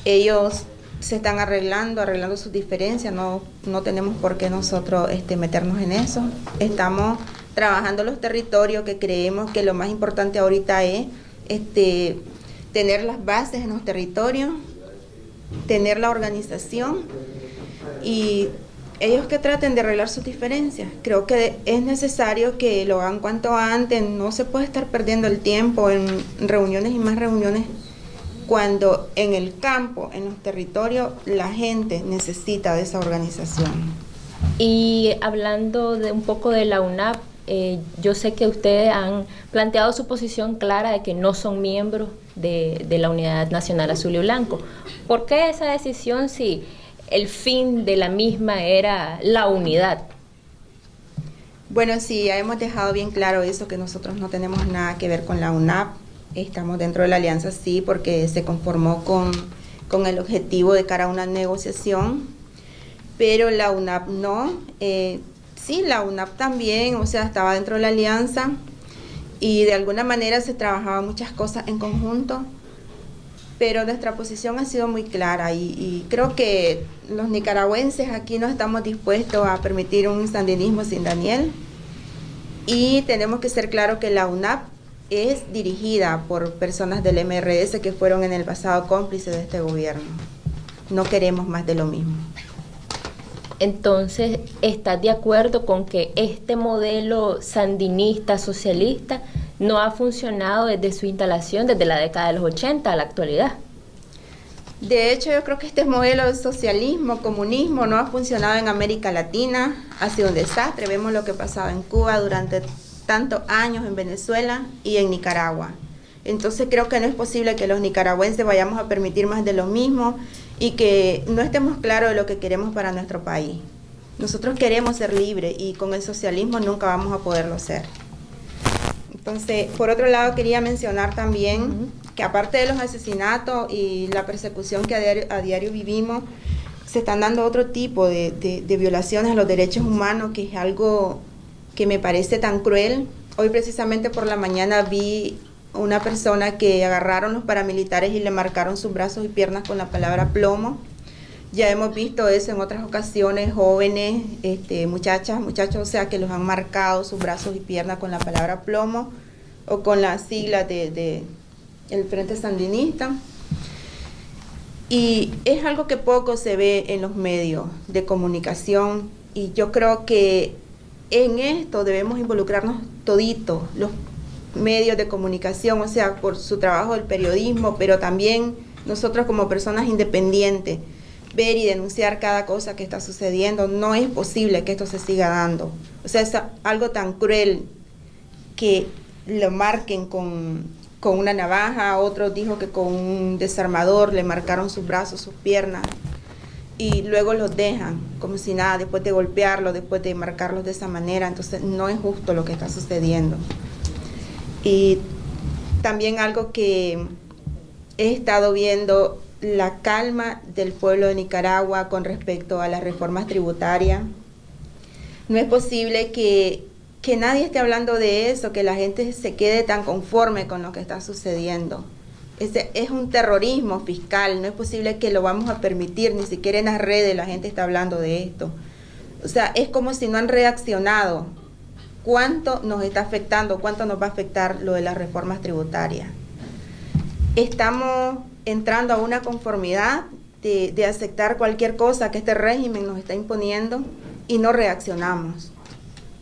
Ellos se están arreglando, arreglando sus diferencias, no, no tenemos por qué nosotros este, meternos en eso. Estamos trabajando los territorios que creemos que lo más importante ahorita es este, tener las bases en los territorios, tener la organización y ellos que traten de arreglar sus diferencias. Creo que es necesario que lo hagan cuanto antes, no se puede estar perdiendo el tiempo en reuniones y más reuniones cuando en el campo, en los territorios, la gente necesita de esa organización. Y hablando de un poco de la UNAP, eh, yo sé que ustedes han planteado su posición clara de que no son miembros de, la Unidad Nacional Azul y Blanco. ¿Por qué esa decisión si el fin de la misma era la unidad? Bueno, sí, ya hemos dejado bien claro eso, que nosotros no tenemos nada que ver con la UNAP. Estamos dentro de la alianza, sí, porque se conformó con, con el objetivo de cara a una negociación, pero la UNAP no. Eh, sí, la UNAP también, o sea, estaba dentro de la alianza y de alguna manera se trabajaban muchas cosas en conjunto, pero nuestra posición ha sido muy clara y, creo que los nicaragüenses aquí no estamos dispuestos a permitir un sandinismo sin Daniel y tenemos que ser claros que la UNAP es dirigida por personas del MRS que fueron en el pasado cómplices de este gobierno. No queremos más de lo mismo. Entonces, ¿estás de acuerdo con que este modelo sandinista socialista no ha funcionado desde su instalación, desde la década de los 80 a la actualidad? De hecho, yo creo que este modelo de socialismo, comunismo, no ha funcionado en América Latina, ha sido un desastre. Vemos lo que pasaba en Cuba durante tantos años, en Venezuela y en Nicaragua. Entonces creo que no es posible que los nicaragüenses vayamos a permitir más de lo mismo y que no estemos claros de lo que queremos para nuestro país. Nosotros queremos ser libres y con el socialismo nunca vamos a poderlo ser. Entonces, por otro lado, quería mencionar también que aparte de los asesinatos y la persecución que a diario, vivimos, se están dando otro tipo de, de violaciones a los derechos humanos, que es algo que me parece tan cruel. Hoy precisamente por la mañana vi una persona que agarraron los paramilitares y le marcaron sus brazos y piernas con la palabra plomo. Ya hemos visto eso en otras ocasiones, jóvenes, este, muchachas, muchachos, o sea, que los han marcado sus brazos y piernas con la palabra plomo o con la sigla de, de el Frente Sandinista. Y es algo que poco se ve en los medios de comunicación y yo creo que en esto debemos involucrarnos toditos, los medios de comunicación, o sea, por su trabajo del periodismo, pero también nosotros como personas independientes, ver y denunciar cada cosa que está sucediendo. No es posible que esto se siga dando. O sea, es algo tan cruel que lo marquen con, con una navaja, otro dijo que con un desarmador le marcaron sus brazos, sus piernas y luego los dejan como si nada, después de golpearlos, después de marcarlos de esa manera. Entonces no es justo lo que está sucediendo. Y también algo que he estado viendo, la calma del pueblo de Nicaragua con respecto a las reformas tributarias. No es posible que, nadie esté hablando de eso, que la gente se quede tan conforme con lo que está sucediendo. Es, es un terrorismo fiscal, no es posible que lo vamos a permitir, ni siquiera en las redes la gente está hablando de esto. O sea, es como si no han reaccionado cuánto nos está afectando, cuánto nos va a afectar lo de las reformas tributarias. Estamos entrando a una conformidad de, aceptar cualquier cosa que este régimen nos está imponiendo y no reaccionamos.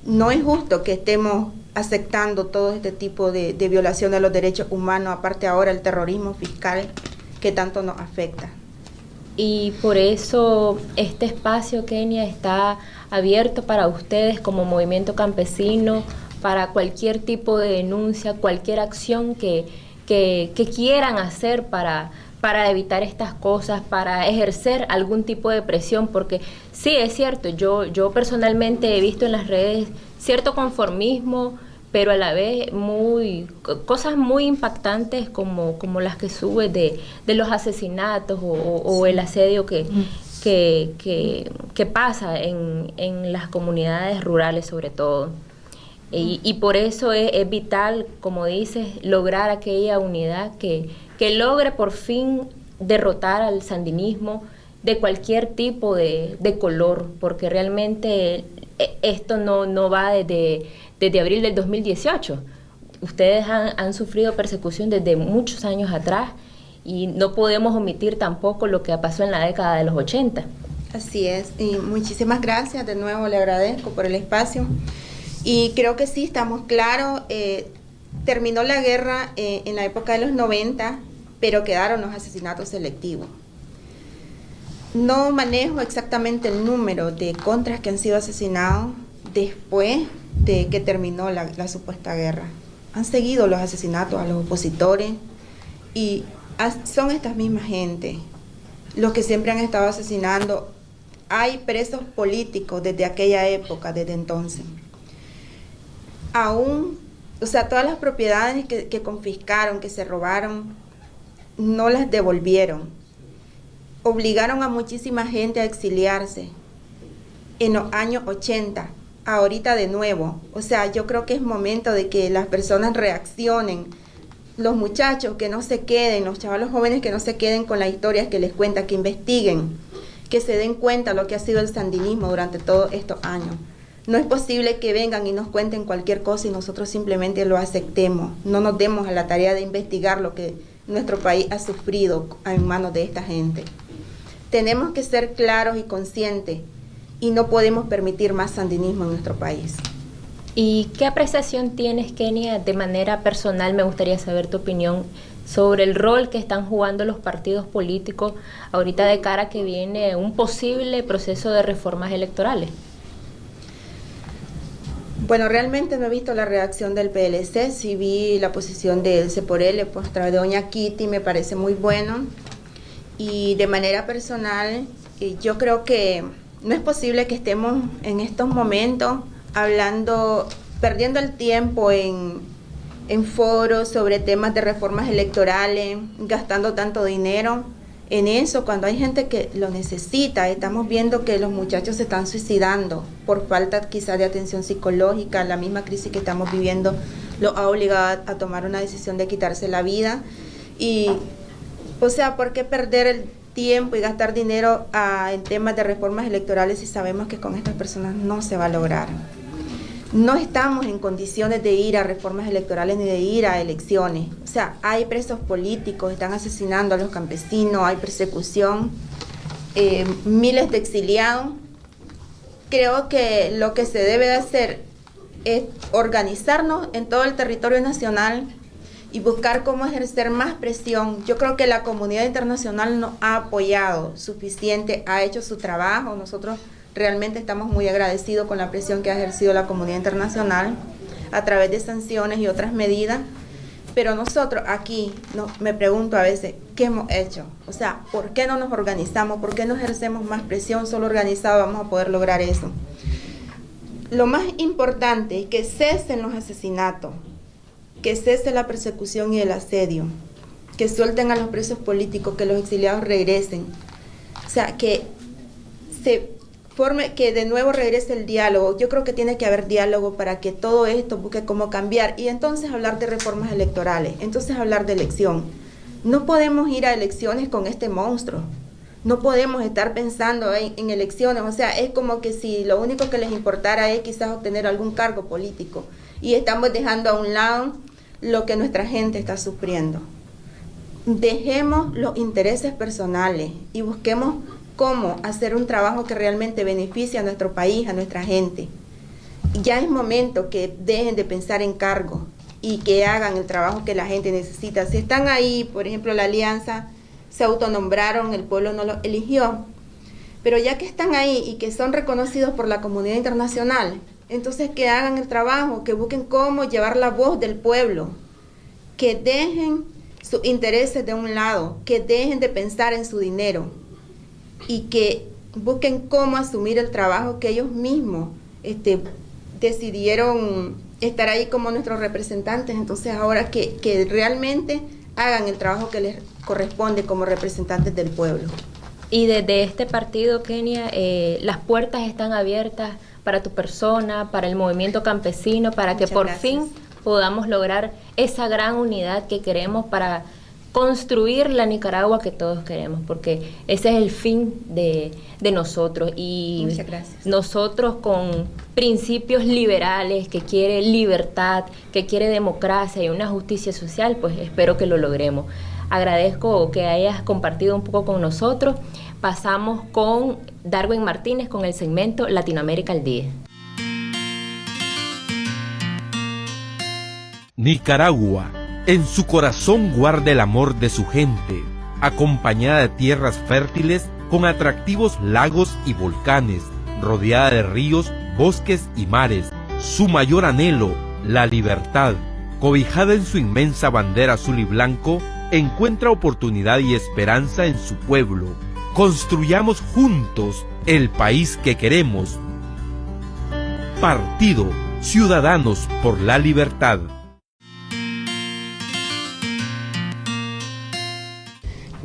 No es justo que estemos aceptando todo este tipo de, violación de los derechos humanos, aparte ahora el terrorismo fiscal que tanto nos afecta. y por eso este espacio, Kenia, está abierto para ustedes como movimiento campesino, para cualquier tipo de denuncia, cualquier acción que, que, quieran hacer para, para evitar estas cosas, para ejercer algún tipo de presión, porque sí, es cierto, yo, yo personalmente he visto en las redes cierto conformismo, pero a la vez muy cosas muy impactantes como, como las que sube de, los asesinatos o, el asedio que, que, que, pasa en, en, las comunidades rurales sobre todo. Y, por eso es, vital, como dices, lograr aquella unidad que, que logre por fin derrotar al sandinismo de cualquier tipo de, de color, porque realmente e, esto no, no va desde desde abril del 2018. Ustedes han, sufrido persecución desde muchos años atrás y no podemos omitir tampoco lo que pasó en la década de los 80. Así es, y muchísimas gracias, de nuevo le agradezco por el espacio. Y creo que sí, estamos claros, eh, terminó la guerra eh, en la época de los 90, pero quedaron los asesinatos selectivos. No manejo exactamente el número de contras que han sido asesinados después de que terminó la, supuesta guerra. Han seguido los asesinatos a los opositores y son estas mismas gente los que siempre han estado asesinando. Hay presos políticos desde aquella época, desde entonces. Aún, o sea, todas las propiedades que, que confiscaron, que se robaron, no las devolvieron. Obligaron a muchísima gente a exiliarse en los años 80 ahorita de nuevo. O sea, yo creo que es momento de que las personas reaccionen. Los muchachos que no se queden, los chavalos jóvenes que no se queden con las historias que les cuenta, que investiguen, que se den cuenta lo que ha sido el sandinismo durante todos estos años. No es posible que vengan y nos cuenten cualquier cosa y nosotros simplemente lo aceptemos. No nos demos a la tarea de investigar lo que nuestro país ha sufrido en manos de esta gente. Tenemos que ser claros y conscientes y no podemos permitir más sandinismo en nuestro país. ¿Y qué apreciación tienes, Kenia, de manera personal? Me gustaría saber tu opinión sobre el rol que están jugando los partidos políticos ahorita de cara a que viene un posible proceso de reformas electorales. Bueno, realmente no he visto la reacción del PLC, sí vi la posición del CEPORL pues, a través de Doña Kitty, me parece muy bueno. Y de manera personal, eh, yo creo que no es posible que estemos en estos momentos hablando, perdiendo el tiempo en, en foros sobre temas de reformas electorales, gastando tanto dinero en eso cuando hay gente que lo necesita. Estamos viendo que los muchachos se están suicidando por falta quizá de atención psicológica. La misma crisis que estamos viviendo lo ha obligado a tomar una decisión de quitarse la vida. Y, o sea, ¿por qué perder el tiempo y gastar dinero ah, en temas de reformas electorales si sabemos que con estas personas no se va a lograr. No estamos en condiciones de ir a reformas electorales ni de ir a elecciones. O sea, hay presos políticos, están asesinando a los campesinos, hay persecución, eh, miles de exiliados. Creo que lo que se debe de hacer es organizarnos en todo el territorio nacional y buscar cómo ejercer más presión. Yo creo que la comunidad internacional nos ha apoyado suficiente, ha hecho su trabajo. Nosotros realmente estamos muy agradecidos con la presión que ha ejercido la comunidad internacional a través de sanciones y otras medidas. Pero nosotros aquí, no, me pregunto a veces, ¿qué hemos hecho? O sea, ¿por qué no nos organizamos? ¿Por qué no ejercemos más presión? Solo organizado vamos a poder lograr eso. Lo más importante es que cesen los asesinatos, que cese la persecución y el asedio, que suelten a los presos políticos, que los exiliados regresen. O sea, que se forme, que de nuevo regrese el diálogo. Yo creo que tiene que haber diálogo para que todo esto busque cómo cambiar y entonces hablar de reformas electorales, entonces hablar de elección. No podemos ir a elecciones con este monstruo. No podemos estar pensando en, en, elecciones, o sea, es como que si lo único que les importara es quizás obtener algún cargo político y estamos dejando a un lado lo que nuestra gente está sufriendo. Dejemos los intereses personales y busquemos cómo hacer un trabajo que realmente beneficie a nuestro país, a nuestra gente. Ya es momento que dejen de pensar en cargo y que hagan el trabajo que la gente necesita. Si están ahí, por ejemplo, la alianza, se autonombraron, el pueblo no lo eligió. Pero ya que están ahí y que son reconocidos por la comunidad internacional, entonces que hagan el trabajo, que busquen cómo llevar la voz del pueblo, que dejen sus intereses de un lado, que dejen de pensar en su dinero y que busquen cómo asumir el trabajo que ellos mismos este, decidieron estar ahí como nuestros representantes. Entonces ahora que, que realmente hagan el trabajo que les corresponde como representantes del pueblo. Y desde este partido, Kenia, eh, las puertas están abiertas para tu persona, para el movimiento campesino, para que por fin podamos lograr esa gran unidad que queremos para construir la Nicaragua que todos queremos, porque ese es el fin de, de nosotros. Y nosotros con principios liberales, que quiere libertad, que quiere democracia y una justicia social, pues espero que lo logremos. Agradezco que hayas compartido un poco con nosotros. Pasamos con Darwin Martínez con el segmento Latinoamérica al Día. Nicaragua, en su corazón guarda el amor de su gente, acompañada de tierras fértiles con atractivos lagos y volcanes, rodeada de ríos, bosques y mares. Su mayor anhelo, la libertad, cobijada en su inmensa bandera azul y blanco, encuentra oportunidad y esperanza en su pueblo. Construyamos juntos el país que queremos. Partido Ciudadanos por la Libertad.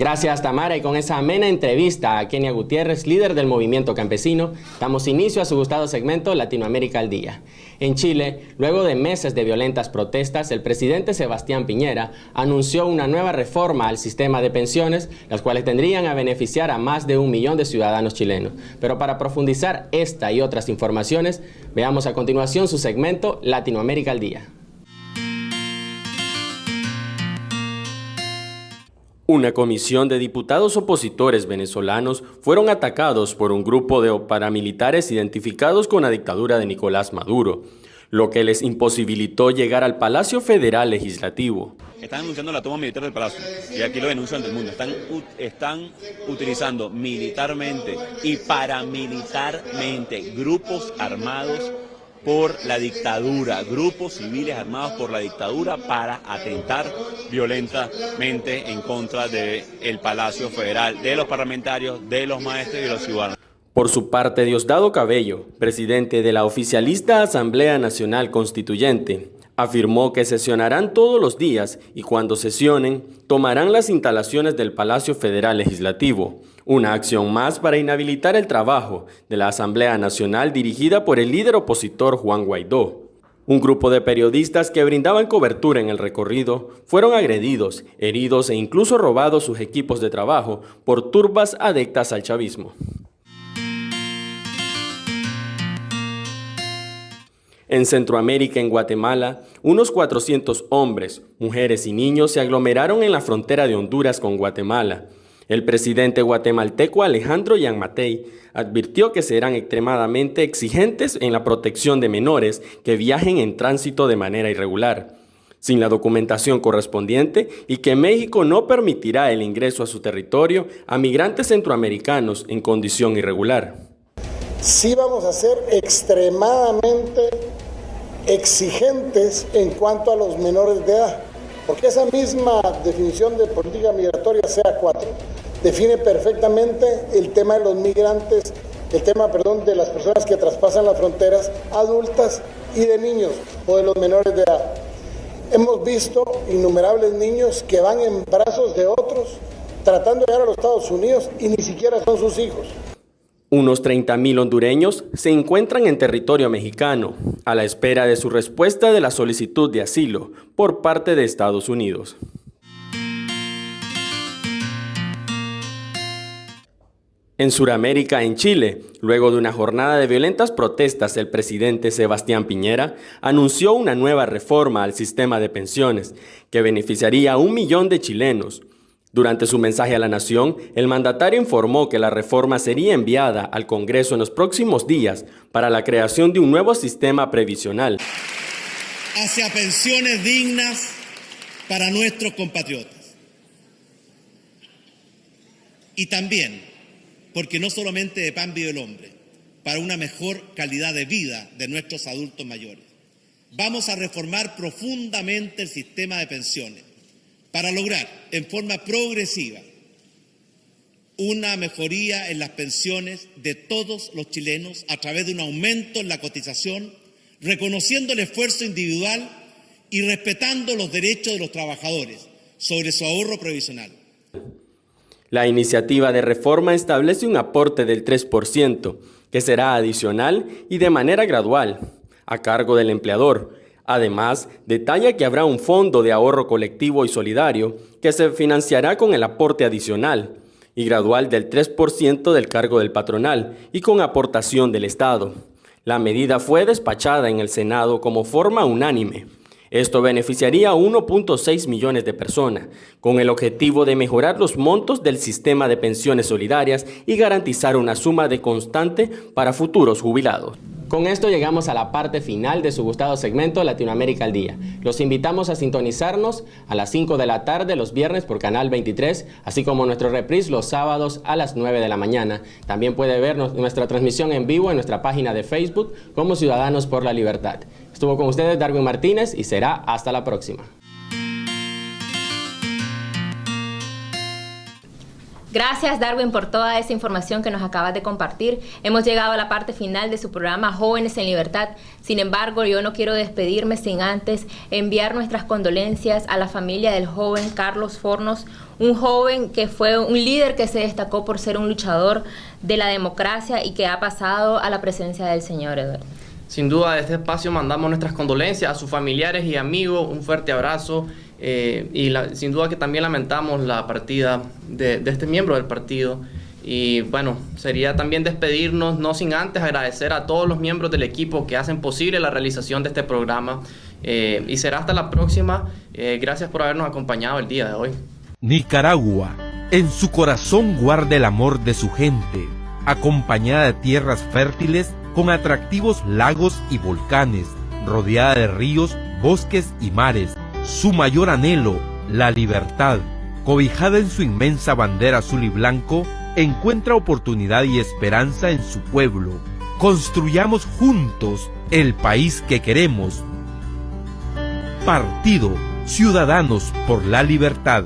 Gracias Tamara y con esa amena entrevista a Kenia Gutiérrez, líder del movimiento campesino, damos inicio a su gustado segmento Latinoamérica al Día. En Chile, luego de meses de violentas protestas, el presidente Sebastián Piñera anunció una nueva reforma al sistema de pensiones, las cuales tendrían a beneficiar a más de un millón de ciudadanos chilenos. Pero para profundizar esta y otras informaciones, veamos a continuación su segmento Latinoamérica al Día. Una comisión de diputados opositores venezolanos fueron atacados por un grupo de paramilitares identificados con la dictadura de Nicolás Maduro, lo que les imposibilitó llegar al Palacio Federal Legislativo. Están anunciando la toma militar del Palacio y aquí lo denuncian del mundo. Están, utilizando militarmente y paramilitarmente grupos armados por la dictadura, grupos civiles armados por la dictadura para atentar violentamente en contra del el Palacio Federal, de los parlamentarios, de los maestros y de los ciudadanos. Por su parte, Diosdado Cabello, presidente de la oficialista Asamblea Nacional Constituyente, afirmó que sesionarán todos los días y cuando sesionen tomarán las instalaciones del Palacio Federal Legislativo, una acción más para inhabilitar el trabajo de la Asamblea Nacional dirigida por el líder opositor Juan Guaidó. Un grupo de periodistas que brindaban cobertura en el recorrido fueron agredidos, heridos e incluso robados sus equipos de trabajo por turbas adectas al chavismo. En Centroamérica, en Guatemala, unos 400 hombres, mujeres y niños se aglomeraron en la frontera de Honduras con Guatemala. El presidente guatemalteco Alejandro Yanmatei advirtió que serán extremadamente exigentes en la protección de menores que viajen en tránsito de manera irregular, sin la documentación correspondiente y que México no permitirá el ingreso a su territorio a migrantes centroamericanos en condición irregular. Sí vamos a ser extremadamente exigentes en cuanto a los menores de edad, porque esa misma definición de política migratoria CA4 define perfectamente el tema de los migrantes, el tema, perdón, de las personas que traspasan las fronteras adultas y de niños o de los menores de edad. Hemos visto innumerables niños que van en brazos de otros tratando de llegar a los Estados Unidos y ni siquiera son sus hijos. Unos 30.000 hondureños se encuentran en territorio mexicano, a la espera de su respuesta de la solicitud de asilo por parte de Estados Unidos. En Sudamérica, en Chile, luego de una jornada de violentas protestas, el presidente Sebastián Piñera anunció una nueva reforma al sistema de pensiones que beneficiaría a un millón de chilenos, durante su mensaje a la nación, el mandatario informó que la reforma sería enviada al Congreso en los próximos días para la creación de un nuevo sistema previsional. Hacia pensiones dignas para nuestros compatriotas. y también porque no solamente de pan vive el hombre, para una mejor calidad de vida de nuestros adultos mayores. Vamos a reformar profundamente el sistema de pensiones para lograr en forma progresiva una mejoría en las pensiones de todos los chilenos a través de un aumento en la cotización, reconociendo el esfuerzo individual y respetando los derechos de los trabajadores sobre su ahorro previsional. La iniciativa de reforma establece un aporte del 3%, que será adicional y de manera gradual, a cargo del empleador. Además, detalla que habrá un fondo de ahorro colectivo y solidario que se financiará con el aporte adicional y gradual del 3% del cargo del patronal y con aportación del Estado. La medida fue despachada en el Senado como forma unánime. Esto beneficiaría a 1.6 millones de personas, con el objetivo de mejorar los montos del sistema de pensiones solidarias y garantizar una suma de constante para futuros jubilados. Con esto llegamos a la parte final de su gustado segmento Latinoamérica al Día. Los invitamos a sintonizarnos a las 5 de la tarde los viernes por Canal 23, así como nuestro reprise los sábados a las 9 de la mañana. También puede ver nuestra transmisión en vivo en nuestra página de Facebook como Ciudadanos por la Libertad. Estuvo con ustedes Darwin Martínez y será hasta la próxima. Gracias Darwin por toda esa información que nos acabas de compartir. Hemos llegado a la parte final de su programa Jóvenes en Libertad. Sin embargo, yo no quiero despedirme sin antes enviar nuestras condolencias a la familia del joven Carlos Fornos, un joven que fue un líder que se destacó por ser un luchador de la democracia y que ha pasado a la presencia del Señor Eduardo. Sin duda, de este espacio mandamos nuestras condolencias a sus familiares y amigos, un fuerte abrazo eh, y sin duda que también lamentamos la partida de, este miembro del partido. Y bueno, sería también despedirnos, no sin antes agradecer a todos los miembros del equipo que hacen posible la realización de este programa. Eh, y será hasta la próxima. Eh, gracias por habernos acompañado el día de hoy. Nicaragua, en su corazón guarda el amor de su gente, acompañada de tierras fértiles con atractivos lagos y volcanes, rodeada de ríos, bosques y mares. Su mayor anhelo, la libertad, cobijada en su inmensa bandera azul y blanco, encuentra oportunidad y esperanza en su pueblo. Construyamos juntos el país que queremos. Partido Ciudadanos por la Libertad.